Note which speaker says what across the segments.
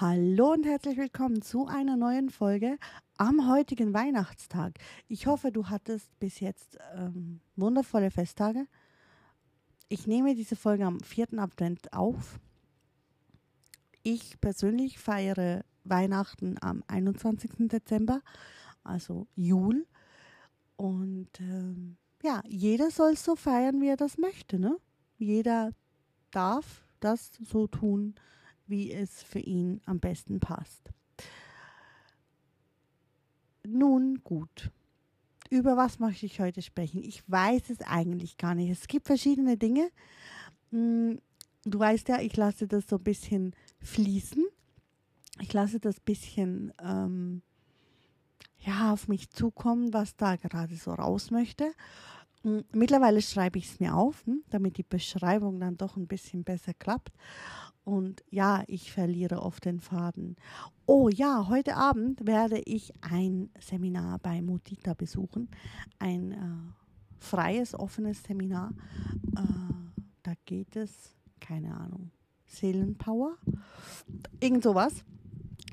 Speaker 1: Hallo und herzlich willkommen zu einer neuen Folge am heutigen Weihnachtstag. Ich hoffe, du hattest bis jetzt ähm, wundervolle Festtage. Ich nehme diese Folge am 4. Advent auf. Ich persönlich feiere Weihnachten am 21. Dezember, also Jul. Und ähm, ja, jeder soll so feiern, wie er das möchte. Ne? Jeder darf das so tun, wie es für ihn am besten passt. Nun gut. Über was möchte ich heute sprechen? Ich weiß es eigentlich gar nicht. Es gibt verschiedene Dinge. Hm, du weißt ja, ich lasse das so ein bisschen fließen. Ich lasse das bisschen ähm, ja, auf mich zukommen, was da gerade so raus möchte. Hm, mittlerweile schreibe ich es mir auf, hm, damit die Beschreibung dann doch ein bisschen besser klappt. Und ja, ich verliere oft den Faden. Oh ja, heute Abend werde ich ein Seminar bei Mutita besuchen. Ein äh, freies, offenes Seminar. Äh, da geht es, keine Ahnung, Seelenpower, irgend sowas.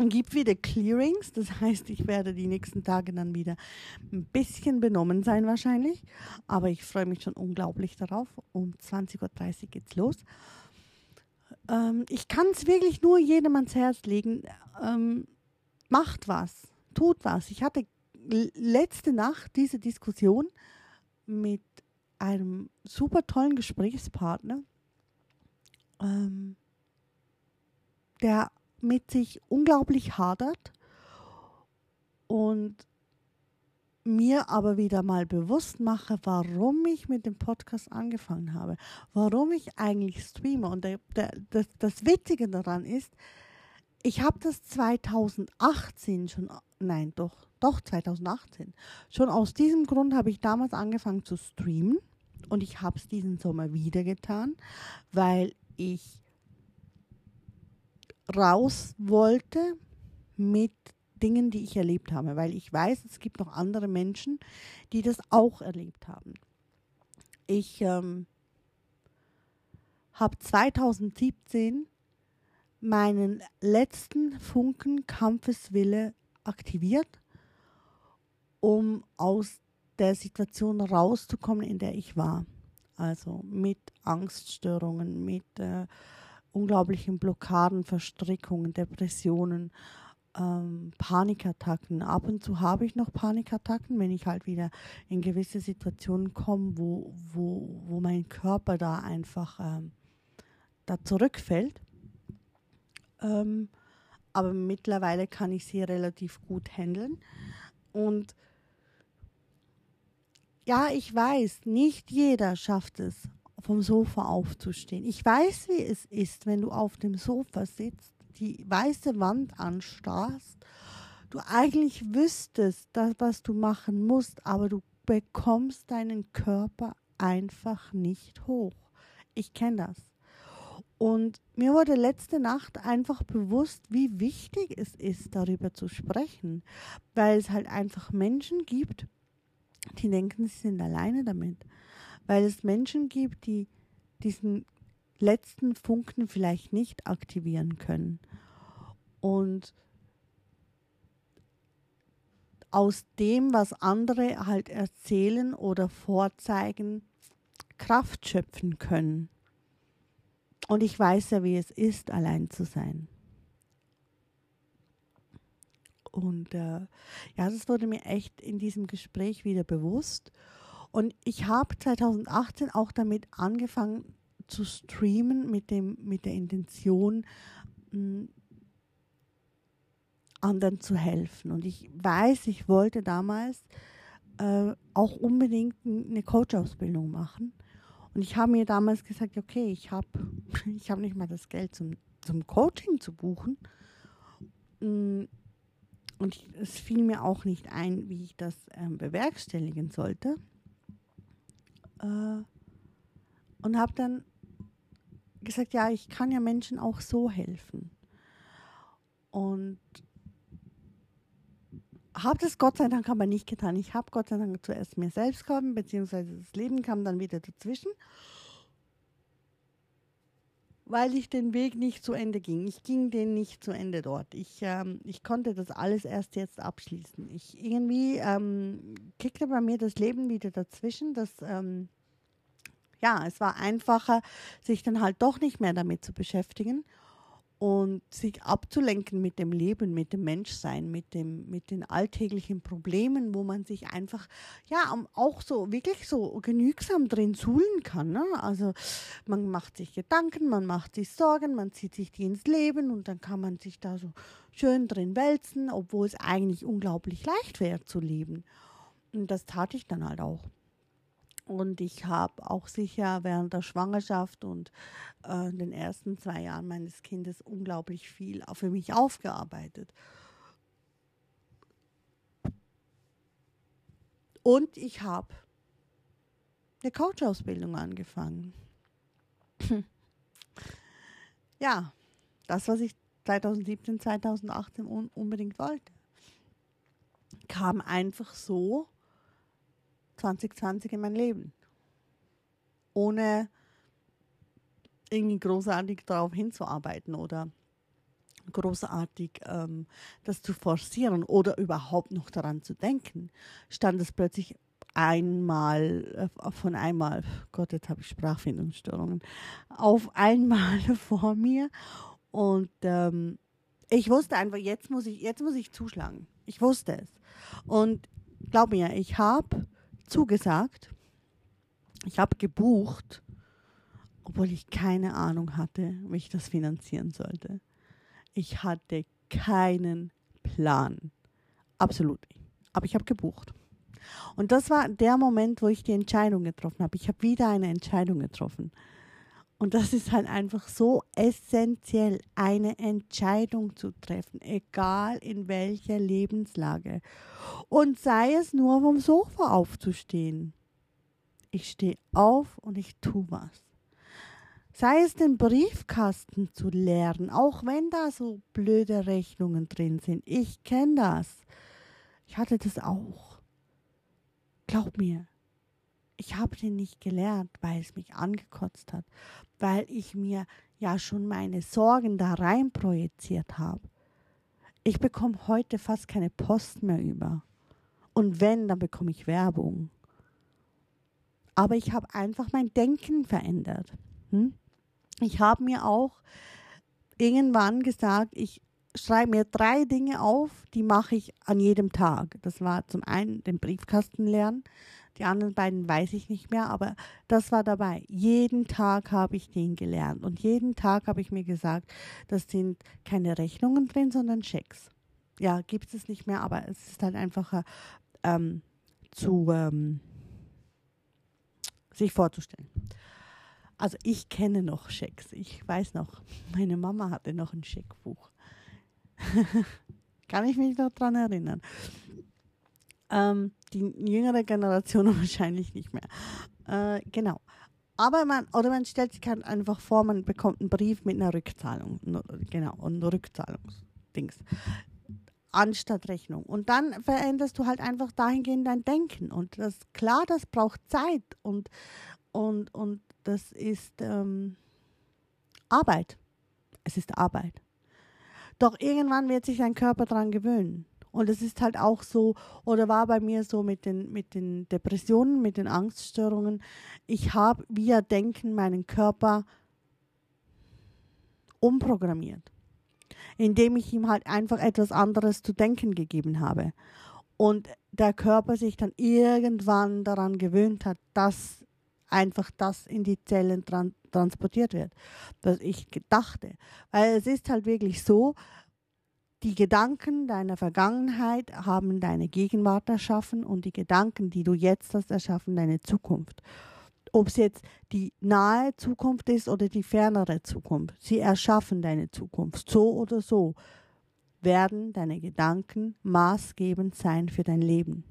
Speaker 1: Gibt wieder Clearings, das heißt, ich werde die nächsten Tage dann wieder ein bisschen benommen sein wahrscheinlich. Aber ich freue mich schon unglaublich darauf. Um 20.30 Uhr geht's los. Ähm, ich kann es wirklich nur jedem ans Herz legen. Ähm, macht was, tut was. Ich hatte letzte Nacht diese Diskussion mit einem super tollen Gesprächspartner, ähm, der mit sich unglaublich hadert und mir aber wieder mal bewusst mache, warum ich mit dem Podcast angefangen habe, warum ich eigentlich streame. Und der, der, das, das Witzige daran ist, ich habe das 2018 schon, nein, doch, doch 2018. Schon aus diesem Grund habe ich damals angefangen zu streamen und ich habe es diesen Sommer wieder getan, weil ich raus wollte mit Dingen, die ich erlebt habe, weil ich weiß, es gibt noch andere Menschen, die das auch erlebt haben. Ich ähm, habe 2017 meinen letzten Funken Kampfeswille aktiviert, um aus der Situation rauszukommen, in der ich war. Also mit Angststörungen, mit äh, unglaublichen Blockaden, Verstrickungen, Depressionen, ähm, Panikattacken. Ab und zu habe ich noch Panikattacken, wenn ich halt wieder in gewisse Situationen komme, wo, wo, wo mein Körper da einfach ähm, da zurückfällt. Ähm, aber mittlerweile kann ich sie relativ gut handeln. Und ja, ich weiß, nicht jeder schafft es, vom Sofa aufzustehen. Ich weiß, wie es ist, wenn du auf dem Sofa sitzt die weiße Wand anstarrst, du eigentlich wüsstest, das, was du machen musst, aber du bekommst deinen Körper einfach nicht hoch. Ich kenne das. Und mir wurde letzte Nacht einfach bewusst, wie wichtig es ist, darüber zu sprechen, weil es halt einfach Menschen gibt, die denken, sie sind alleine damit, weil es Menschen gibt, die diesen letzten Funken vielleicht nicht aktivieren können. Und aus dem, was andere halt erzählen oder vorzeigen, Kraft schöpfen können. Und ich weiß ja, wie es ist, allein zu sein. Und äh, ja, das wurde mir echt in diesem Gespräch wieder bewusst. Und ich habe 2018 auch damit angefangen, zu streamen mit, dem, mit der Intention, mh, anderen zu helfen. Und ich weiß, ich wollte damals äh, auch unbedingt eine Coach-Ausbildung machen. Und ich habe mir damals gesagt, okay, ich habe ich hab nicht mal das Geld zum, zum Coaching zu buchen. Und ich, es fiel mir auch nicht ein, wie ich das ähm, bewerkstelligen sollte. Äh, und habe dann gesagt, ja, ich kann ja Menschen auch so helfen. Und habe das Gott sei Dank aber nicht getan. Ich habe Gott sei Dank zuerst mir selbst geholfen, beziehungsweise das Leben kam dann wieder dazwischen. Weil ich den Weg nicht zu Ende ging. Ich ging den nicht zu Ende dort. Ich, ähm, ich konnte das alles erst jetzt abschließen. Ich irgendwie ähm, kickte bei mir das Leben wieder dazwischen. Das, ähm, ja, es war einfacher, sich dann halt doch nicht mehr damit zu beschäftigen und sich abzulenken mit dem Leben, mit dem Menschsein, mit, dem, mit den alltäglichen Problemen, wo man sich einfach ja auch so wirklich so genügsam drin suhlen kann. Ne? Also man macht sich Gedanken, man macht sich Sorgen, man zieht sich die ins Leben und dann kann man sich da so schön drin wälzen, obwohl es eigentlich unglaublich leicht wäre zu leben. Und das tat ich dann halt auch. Und ich habe auch sicher während der Schwangerschaft und äh, den ersten zwei Jahren meines Kindes unglaublich viel für mich aufgearbeitet. Und ich habe eine Coach-Ausbildung angefangen. ja, das, was ich 2017, 2018 un unbedingt wollte, kam einfach so 2020 in mein Leben. Ohne irgendwie großartig darauf hinzuarbeiten oder großartig ähm, das zu forcieren oder überhaupt noch daran zu denken, stand es plötzlich einmal, äh, von einmal, Gott, jetzt habe ich Sprachfindungsstörungen, auf einmal vor mir und ähm, ich wusste einfach, jetzt muss ich, jetzt muss ich zuschlagen. Ich wusste es. Und glaub mir, ich habe zugesagt. Ich habe gebucht, obwohl ich keine Ahnung hatte, wie ich das finanzieren sollte. Ich hatte keinen Plan. Absolut nicht. Aber ich habe gebucht. Und das war der Moment, wo ich die Entscheidung getroffen habe. Ich habe wieder eine Entscheidung getroffen. Und das ist halt einfach so essentiell, eine Entscheidung zu treffen, egal in welcher Lebenslage. Und sei es nur vom Sofa aufzustehen. Ich stehe auf und ich tue was. Sei es den Briefkasten zu leeren, auch wenn da so blöde Rechnungen drin sind. Ich kenne das. Ich hatte das auch. Glaub mir, ich habe den nicht gelernt, weil es mich angekotzt hat, weil ich mir ja schon meine Sorgen da rein projiziert habe. Ich bekomme heute fast keine Post mehr über. Und wenn, dann bekomme ich Werbung. Aber ich habe einfach mein Denken verändert. Hm? Ich habe mir auch irgendwann gesagt, ich schreibe mir drei Dinge auf, die mache ich an jedem Tag. Das war zum einen den Briefkasten lernen, die anderen beiden weiß ich nicht mehr, aber das war dabei. Jeden Tag habe ich den gelernt und jeden Tag habe ich mir gesagt, das sind keine Rechnungen drin, sondern Schecks. Ja, gibt es nicht mehr, aber es ist halt einfacher ähm, zu ähm, sich vorzustellen. Also ich kenne noch Schecks. Ich weiß noch, meine Mama hatte noch ein Scheckbuch. Kann ich mich noch daran erinnern. Ähm, die jüngere Generation wahrscheinlich nicht mehr. Äh, genau. Aber man, oder man stellt sich halt einfach vor, man bekommt einen Brief mit einer Rückzahlung. Genau, und Rückzahlungsdings. Anstatt Rechnung. Und dann veränderst du halt einfach dahingehend dein Denken. Und das, klar, das braucht Zeit und, und, und das ist ähm, Arbeit. Es ist Arbeit. Doch irgendwann wird sich dein Körper daran gewöhnen. Und es ist halt auch so, oder war bei mir so mit den, mit den Depressionen, mit den Angststörungen. Ich habe via Denken meinen Körper umprogrammiert, indem ich ihm halt einfach etwas anderes zu denken gegeben habe. Und der Körper sich dann irgendwann daran gewöhnt hat, dass einfach das in die Zellen tran transportiert wird, was ich dachte. Weil es ist halt wirklich so, die Gedanken deiner Vergangenheit haben deine Gegenwart erschaffen und die Gedanken, die du jetzt hast, erschaffen deine Zukunft. Ob es jetzt die nahe Zukunft ist oder die fernere Zukunft, sie erschaffen deine Zukunft. So oder so werden deine Gedanken maßgebend sein für dein Leben.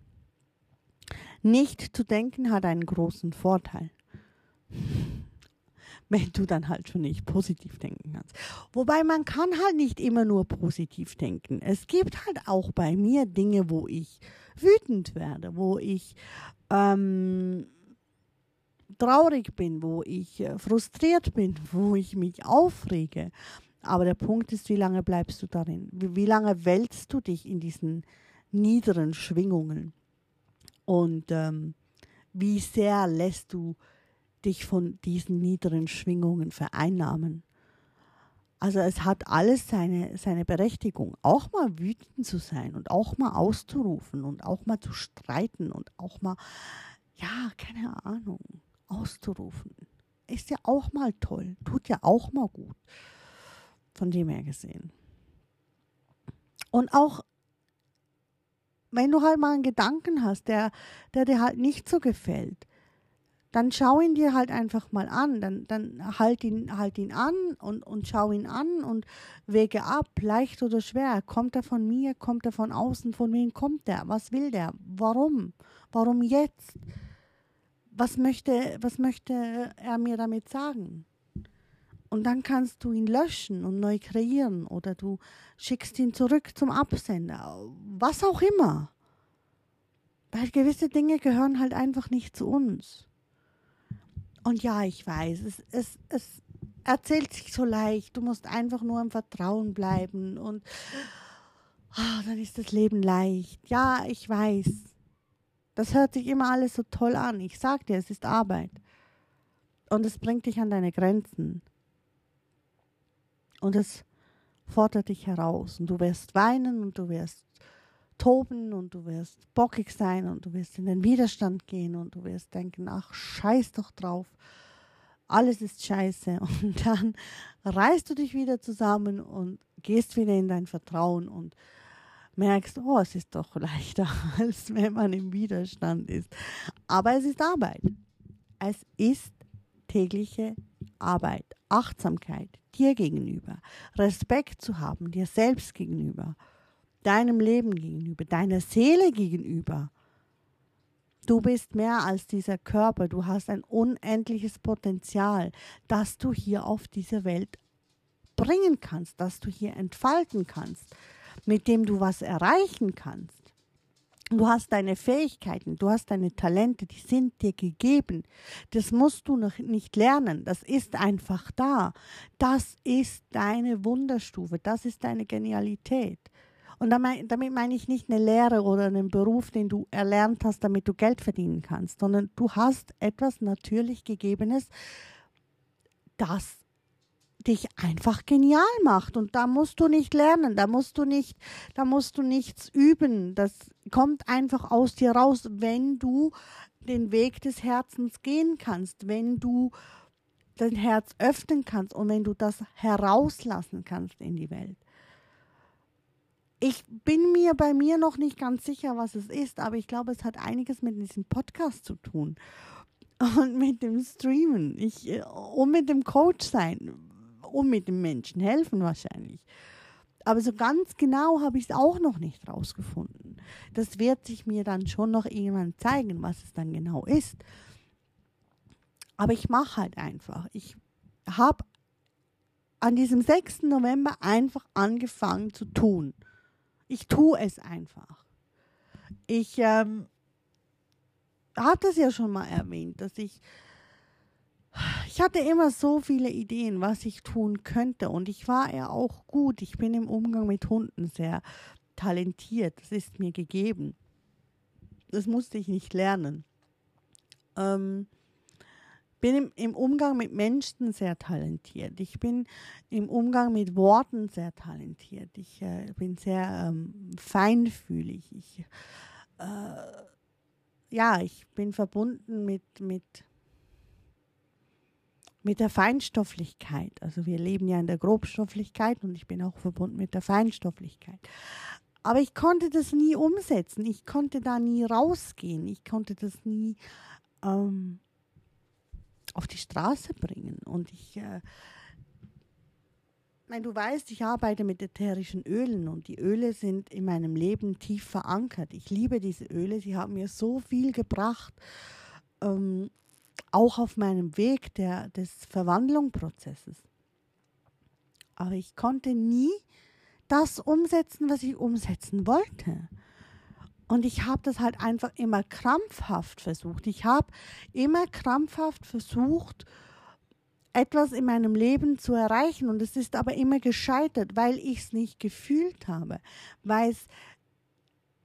Speaker 1: Nicht zu denken hat einen großen Vorteil wenn du dann halt schon nicht positiv denken kannst. Wobei man kann halt nicht immer nur positiv denken. Es gibt halt auch bei mir Dinge, wo ich wütend werde, wo ich ähm, traurig bin, wo ich äh, frustriert bin, wo ich mich aufrege. Aber der Punkt ist, wie lange bleibst du darin? Wie, wie lange wälzt du dich in diesen niederen Schwingungen? Und ähm, wie sehr lässt du dich von diesen niederen Schwingungen vereinnahmen? Also es hat alles seine, seine Berechtigung, auch mal wütend zu sein und auch mal auszurufen und auch mal zu streiten und auch mal, ja, keine Ahnung, auszurufen. Ist ja auch mal toll, tut ja auch mal gut. Von dem her gesehen. Und auch wenn du halt mal einen Gedanken hast, der, der dir halt nicht so gefällt, dann schau ihn dir halt einfach mal an. Dann, dann halt, ihn, halt ihn an und, und schau ihn an und wege ab, leicht oder schwer. Kommt er von mir, kommt er von außen, von wem kommt er? Was will der? Warum? Warum jetzt? Was möchte, was möchte er mir damit sagen? Und dann kannst du ihn löschen und neu kreieren oder du schickst ihn zurück zum Absender. Was auch immer. Weil gewisse Dinge gehören halt einfach nicht zu uns. Und ja, ich weiß, es, es, es erzählt sich so leicht. Du musst einfach nur im Vertrauen bleiben und oh, dann ist das Leben leicht. Ja, ich weiß. Das hört sich immer alles so toll an. Ich sag dir, es ist Arbeit. Und es bringt dich an deine Grenzen. Und es fordert dich heraus. Und du wirst weinen und du wirst toben und du wirst bockig sein und du wirst in den Widerstand gehen und du wirst denken, ach, scheiß doch drauf. Alles ist scheiße. Und dann reißt du dich wieder zusammen und gehst wieder in dein Vertrauen und merkst, oh, es ist doch leichter, als wenn man im Widerstand ist. Aber es ist Arbeit. Es ist tägliche Arbeit. Achtsamkeit dir gegenüber, Respekt zu haben, dir selbst gegenüber, deinem Leben gegenüber, deiner Seele gegenüber. Du bist mehr als dieser Körper, du hast ein unendliches Potenzial, das du hier auf dieser Welt bringen kannst, das du hier entfalten kannst, mit dem du was erreichen kannst. Du hast deine Fähigkeiten, du hast deine Talente, die sind dir gegeben. Das musst du noch nicht lernen. Das ist einfach da. Das ist deine Wunderstufe. Das ist deine Genialität. Und damit meine ich nicht eine Lehre oder einen Beruf, den du erlernt hast, damit du Geld verdienen kannst, sondern du hast etwas natürlich Gegebenes, das dich einfach genial macht und da musst du nicht lernen, da musst du nicht, da musst du nichts üben. Das kommt einfach aus dir raus, wenn du den Weg des Herzens gehen kannst, wenn du dein Herz öffnen kannst und wenn du das herauslassen kannst in die Welt. Ich bin mir bei mir noch nicht ganz sicher, was es ist, aber ich glaube, es hat einiges mit diesem Podcast zu tun und mit dem Streamen ich, äh, und mit dem Coach sein und mit dem Menschen helfen wahrscheinlich. Aber so ganz genau habe ich es auch noch nicht rausgefunden. Das wird sich mir dann schon noch irgendwann zeigen, was es dann genau ist. Aber ich mache halt einfach. Ich habe an diesem 6. November einfach angefangen zu tun. Ich tue es einfach. Ich ähm, hatte es ja schon mal erwähnt, dass ich ich hatte immer so viele Ideen, was ich tun könnte. Und ich war ja auch gut. Ich bin im Umgang mit Hunden sehr talentiert. Das ist mir gegeben. Das musste ich nicht lernen. Ähm, bin im, im, Umgang mit Menschen sehr talentiert. Ich bin im Umgang mit Worten sehr talentiert. Ich äh, bin sehr ähm, feinfühlig. Ich, äh, ja, ich bin verbunden mit, mit mit der Feinstofflichkeit. Also wir leben ja in der Grobstofflichkeit und ich bin auch verbunden mit der Feinstofflichkeit. Aber ich konnte das nie umsetzen. Ich konnte da nie rausgehen. Ich konnte das nie ähm, auf die Straße bringen. Und ich, äh, meine, du weißt, ich arbeite mit ätherischen Ölen und die Öle sind in meinem Leben tief verankert. Ich liebe diese Öle. Sie haben mir so viel gebracht. Ähm, auch auf meinem Weg der, des Verwandlungsprozesses. Aber ich konnte nie das umsetzen, was ich umsetzen wollte. Und ich habe das halt einfach immer krampfhaft versucht. Ich habe immer krampfhaft versucht, etwas in meinem Leben zu erreichen. Und es ist aber immer gescheitert, weil ich es nicht gefühlt habe, weil es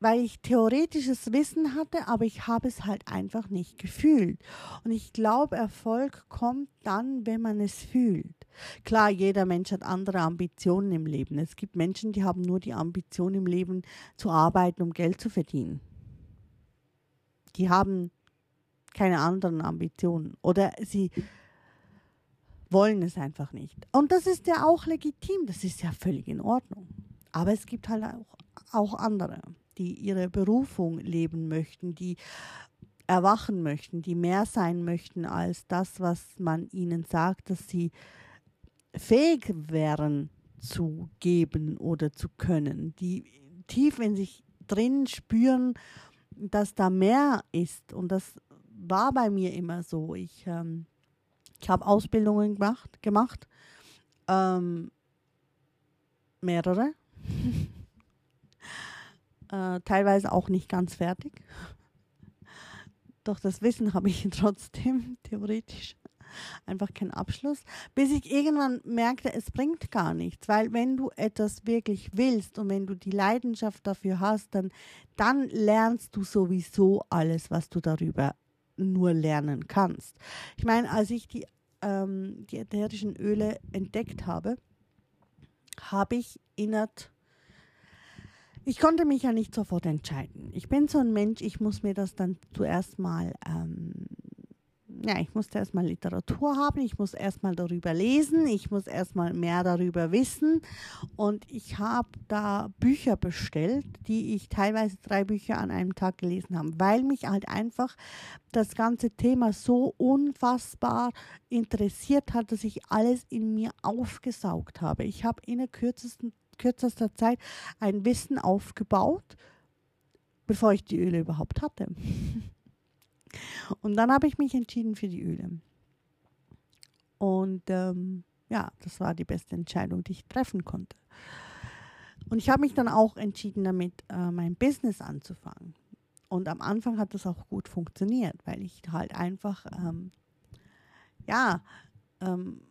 Speaker 1: weil ich theoretisches Wissen hatte, aber ich habe es halt einfach nicht gefühlt. Und ich glaube, Erfolg kommt dann, wenn man es fühlt. Klar, jeder Mensch hat andere Ambitionen im Leben. Es gibt Menschen, die haben nur die Ambition im Leben zu arbeiten, um Geld zu verdienen. Die haben keine anderen Ambitionen oder sie wollen es einfach nicht. Und das ist ja auch legitim, das ist ja völlig in Ordnung. Aber es gibt halt auch, auch andere die ihre Berufung leben möchten, die erwachen möchten, die mehr sein möchten als das, was man ihnen sagt, dass sie fähig wären zu geben oder zu können, die tief in sich drin spüren, dass da mehr ist. Und das war bei mir immer so. Ich, ähm, ich habe Ausbildungen gemacht, gemacht ähm, mehrere. äh, teilweise auch nicht ganz fertig. Doch das Wissen habe ich trotzdem, theoretisch. Einfach keinen Abschluss. Bis ich irgendwann merkte, es bringt gar nichts. Weil wenn du etwas wirklich willst und wenn du die Leidenschaft dafür hast, dann, dann lernst du sowieso alles, was du darüber nur lernen kannst. Ich meine, als ich die, ähm, die ätherischen Öle entdeckt habe, habe ich innerhalb ich konnte mich ja nicht sofort entscheiden. Ich bin so ein Mensch, ich muss mir das dann zuerst mal, ähm, ja, ich musste erstmal Literatur haben, ich muss erstmal darüber lesen, ich muss erstmal mehr darüber wissen. Und ich habe da Bücher bestellt, die ich teilweise drei Bücher an einem Tag gelesen habe, weil mich halt einfach das ganze Thema so unfassbar interessiert hat, dass ich alles in mir aufgesaugt habe. Ich habe in der kürzesten kürzester Zeit ein Wissen aufgebaut, bevor ich die Öle überhaupt hatte. Und dann habe ich mich entschieden für die Öle. Und ähm, ja, das war die beste Entscheidung, die ich treffen konnte. Und ich habe mich dann auch entschieden, damit äh, mein Business anzufangen. Und am Anfang hat das auch gut funktioniert, weil ich halt einfach, ähm, ja, ähm,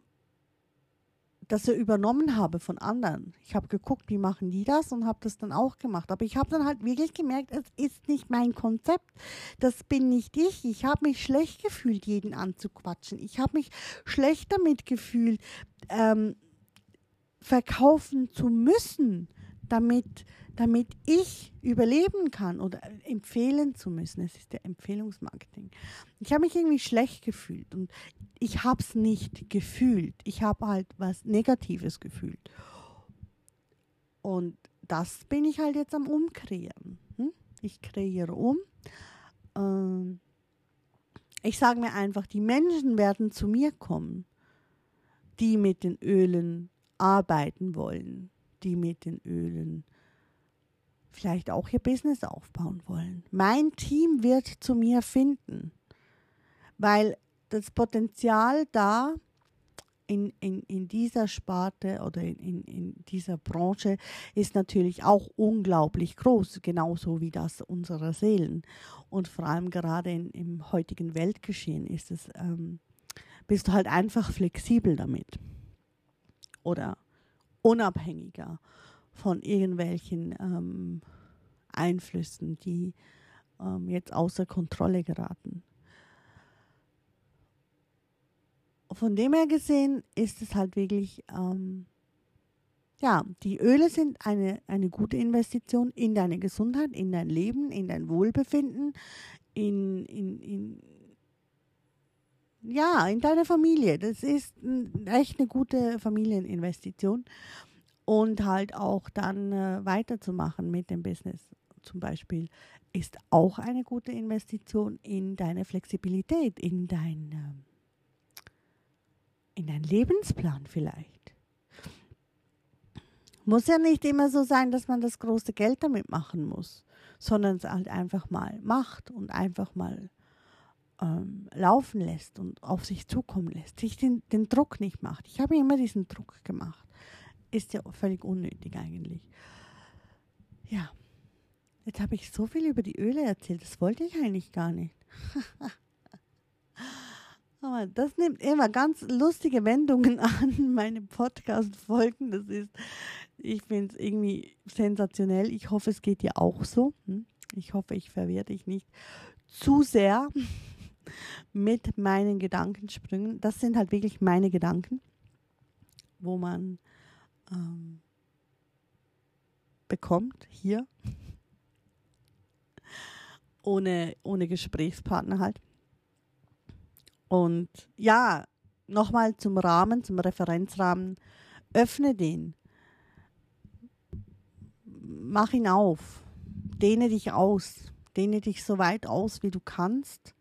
Speaker 1: das übernommen habe von anderen. Ich habe geguckt, wie machen die das und habe das dann auch gemacht. Aber ich habe dann halt wirklich gemerkt, es ist nicht mein Konzept. Das bin nicht ich. Ich habe mich schlecht gefühlt, jeden anzuquatschen. Ich habe mich schlecht damit gefühlt, ähm, verkaufen zu müssen, damit damit ich überleben kann oder empfehlen zu müssen. Es ist der Empfehlungsmarketing. Ich habe mich irgendwie schlecht gefühlt und ich habe es nicht gefühlt. Ich habe halt was Negatives gefühlt. Und das bin ich halt jetzt am Umkreieren. Hm? Ich kreiere um. Ähm ich sage mir einfach, die Menschen werden zu mir kommen, die mit den Ölen arbeiten wollen, die mit den Ölen vielleicht auch ihr Business aufbauen wollen. Mein Team wird zu mir finden, weil das Potenzial da in, in, in dieser Sparte oder in, in, in dieser Branche ist natürlich auch unglaublich groß, genauso wie das unserer Seelen. Und vor allem gerade in, im heutigen Weltgeschehen ist es, ähm, bist du halt einfach flexibel damit oder unabhängiger von irgendwelchen ähm, Einflüssen, die ähm, jetzt außer Kontrolle geraten. Von dem her gesehen ist es halt wirklich, ähm, ja, die Öle sind eine, eine gute Investition in deine Gesundheit, in dein Leben, in dein Wohlbefinden, in, in, in ja, in deine Familie. Das ist echt eine gute Familieninvestition und halt auch dann äh, weiterzumachen mit dem Business zum Beispiel ist auch eine gute Investition in deine Flexibilität, in dein, ähm, in dein Lebensplan vielleicht. Muss ja nicht immer so sein, dass man das große Geld damit machen muss, sondern es halt einfach mal macht und einfach mal ähm, laufen lässt und auf sich zukommen lässt, sich den, den Druck nicht macht. Ich habe immer diesen Druck gemacht ist ja völlig unnötig eigentlich. Ja. Jetzt habe ich so viel über die Öle erzählt. Das wollte ich eigentlich gar nicht. Aber das nimmt immer ganz lustige Wendungen an, meine Podcast-Folgen. Das ist, ich finde es irgendwie sensationell. Ich hoffe, es geht dir auch so. Hm? Ich hoffe, ich verwirre dich nicht zu sehr mit meinen Gedankensprüngen. Das sind halt wirklich meine Gedanken, wo man ähm, bekommt hier ohne, ohne Gesprächspartner halt. Und ja, nochmal zum Rahmen, zum Referenzrahmen. Öffne den. Mach ihn auf. Dehne dich aus. Dehne dich so weit aus, wie du kannst.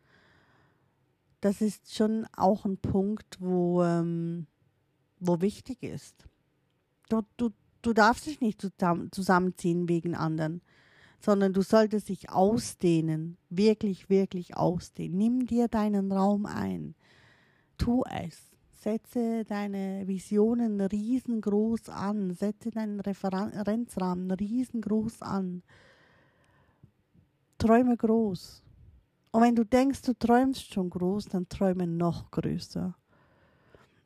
Speaker 1: Das ist schon auch ein Punkt, wo, ähm, wo wichtig ist. Du, du, du darfst dich nicht zusammenziehen wegen anderen sondern du solltest dich ausdehnen, wirklich, wirklich ausdehnen. Nimm dir deinen Raum ein. Tu es. Setze deine Visionen riesengroß an. Setze deinen Referenzrahmen riesengroß an. Träume groß. Und wenn du denkst, du träumst schon groß, dann träume noch größer.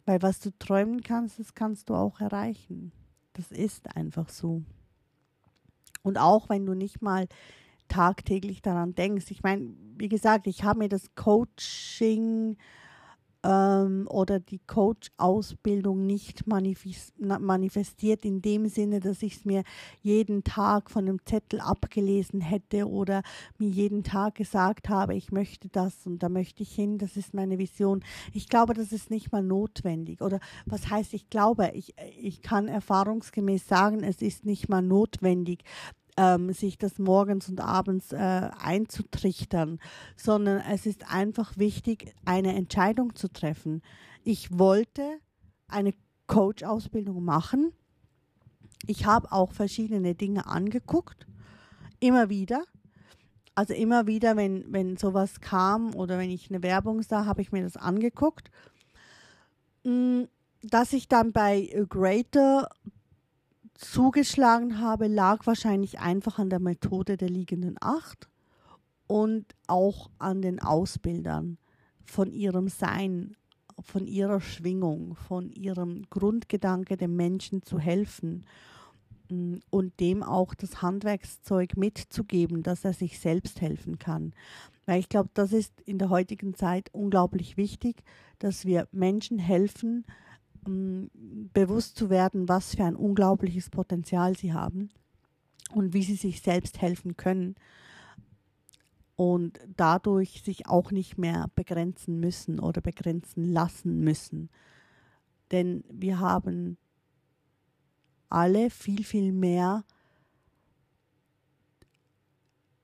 Speaker 1: Weil was du träumen kannst, das kannst du auch erreichen. Das ist einfach so. Und auch wenn du nicht mal tagtäglich daran denkst. Ich meine, wie gesagt, ich habe mir das Coaching ähm, oder die Coach-Ausbildung nicht manifestiert in dem Sinne, dass ich es mir jeden Tag von einem Zettel abgelesen hätte oder mir jeden Tag gesagt habe, ich möchte das und da möchte ich hin, das ist meine Vision. Ich glaube, das ist nicht mal notwendig. Oder was heißt, ich glaube, ich, ich kann erfahrungsgemäß sagen, es ist nicht mal notwendig, ähm, sich das morgens und abends äh, einzutrichtern, sondern es ist einfach wichtig, eine Entscheidung zu treffen. Ich wollte eine Coach-Ausbildung machen. Ich habe auch verschiedene Dinge angeguckt, immer wieder. Also immer wieder, wenn, wenn sowas kam oder wenn ich eine Werbung sah, habe ich mir das angeguckt. Mm, dass ich dann bei Greater zugeschlagen habe, lag wahrscheinlich einfach an der Methode der liegenden Acht und auch an den Ausbildern von ihrem Sein, von ihrer Schwingung, von ihrem Grundgedanke, dem Menschen zu helfen mm, und dem auch das Handwerkszeug mitzugeben, dass er sich selbst helfen kann. Weil ich glaube, das ist in der heutigen Zeit unglaublich wichtig, dass wir Menschen helfen, bewusst zu werden, was für ein unglaubliches Potenzial sie haben und wie sie sich selbst helfen können und dadurch sich auch nicht mehr begrenzen müssen oder begrenzen lassen müssen. Denn wir haben alle viel, viel mehr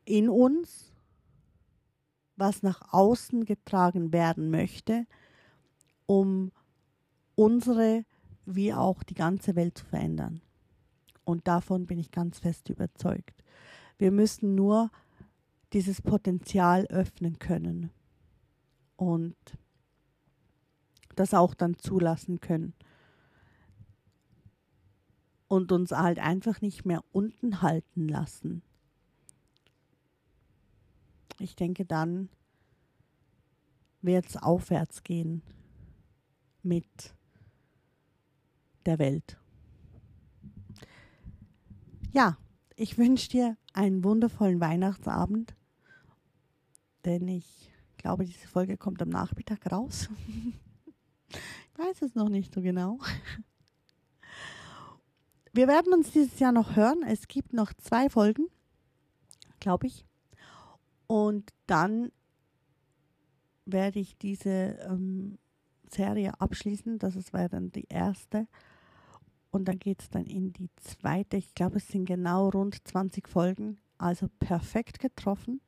Speaker 1: in uns, was nach außen getragen werden möchte, um unsere wie auch die ganze Welt zu verändern. Und davon bin ich ganz fest überzeugt. Wir müssen nur dieses Potenzial öffnen können und das auch dann zulassen können. Und uns halt einfach nicht mehr unten halten lassen. Ich denke, dann wird es aufwärts gehen mit der Welt. Ja, ich wünsche dir einen wundervollen Weihnachtsabend, denn ich glaube, diese Folge kommt am Nachmittag raus. ich weiß es noch nicht so genau. Wir werden uns dieses Jahr noch hören. Es gibt noch zwei Folgen, glaube ich. Und dann werde ich diese ähm, Serie abschließen. Das war dann die erste. Und dann geht es dann in die zweite. Ich glaube, es sind genau rund 20 Folgen. Also perfekt getroffen.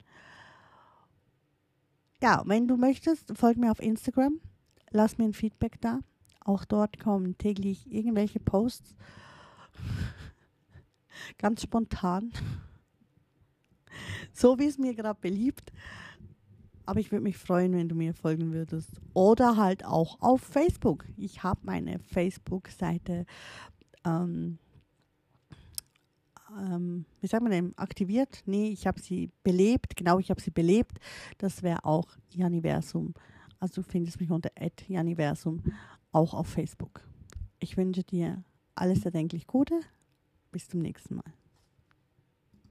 Speaker 1: Ja, wenn du möchtest, folg mir auf Instagram. Lass mir ein Feedback da. Auch dort kommen täglich irgendwelche Posts. Ganz spontan. So wie es mir gerade beliebt. Aber ich würde mich freuen, wenn du mir folgen würdest. Oder halt auch auf Facebook. Ich habe meine Facebook-Seite ähm, ähm, wie sagt man denn, aktiviert? Nee, ich habe sie belebt. Genau, ich habe sie belebt. Das wäre auch Janiversum. Also du findest mich unter Janiversum auch auf Facebook. Ich wünsche dir alles erdenklich Gute. Bis zum nächsten Mal.